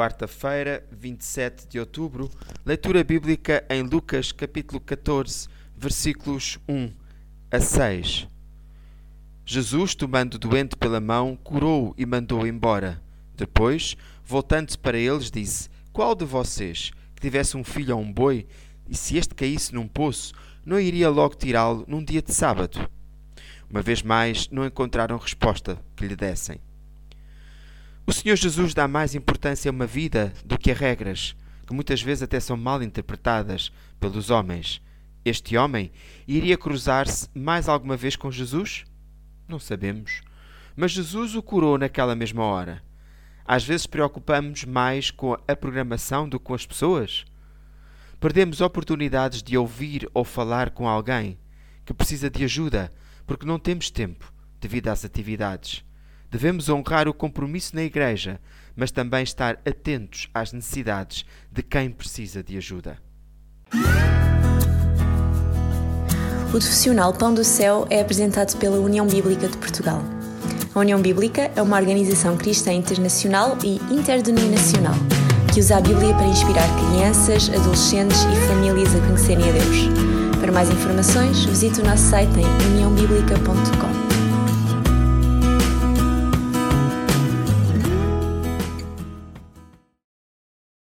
quarta-feira, 27 de outubro, leitura bíblica em Lucas capítulo 14, versículos 1 a 6. Jesus, tomando o doente pela mão, curou-o e mandou-o embora. Depois, voltando-se para eles, disse: Qual de vocês, que tivesse um filho ou um boi, e se este caísse num poço, não iria logo tirá-lo num dia de sábado? Uma vez mais, não encontraram resposta que lhe dessem. Senhor Jesus dá mais importância a uma vida do que a regras, que muitas vezes até são mal interpretadas pelos homens. Este homem iria cruzar-se mais alguma vez com Jesus? Não sabemos. Mas Jesus o curou naquela mesma hora. Às vezes preocupamos mais com a programação do que com as pessoas. Perdemos oportunidades de ouvir ou falar com alguém que precisa de ajuda porque não temos tempo devido às atividades. Devemos honrar o compromisso na Igreja, mas também estar atentos às necessidades de quem precisa de ajuda. O profissional Pão do Céu é apresentado pela União Bíblica de Portugal. A União Bíblica é uma organização cristã internacional e interdenominacional que usa a Bíblia para inspirar crianças, adolescentes e famílias a conhecerem a Deus. Para mais informações, visite o nosso site em uniãobíblica.com.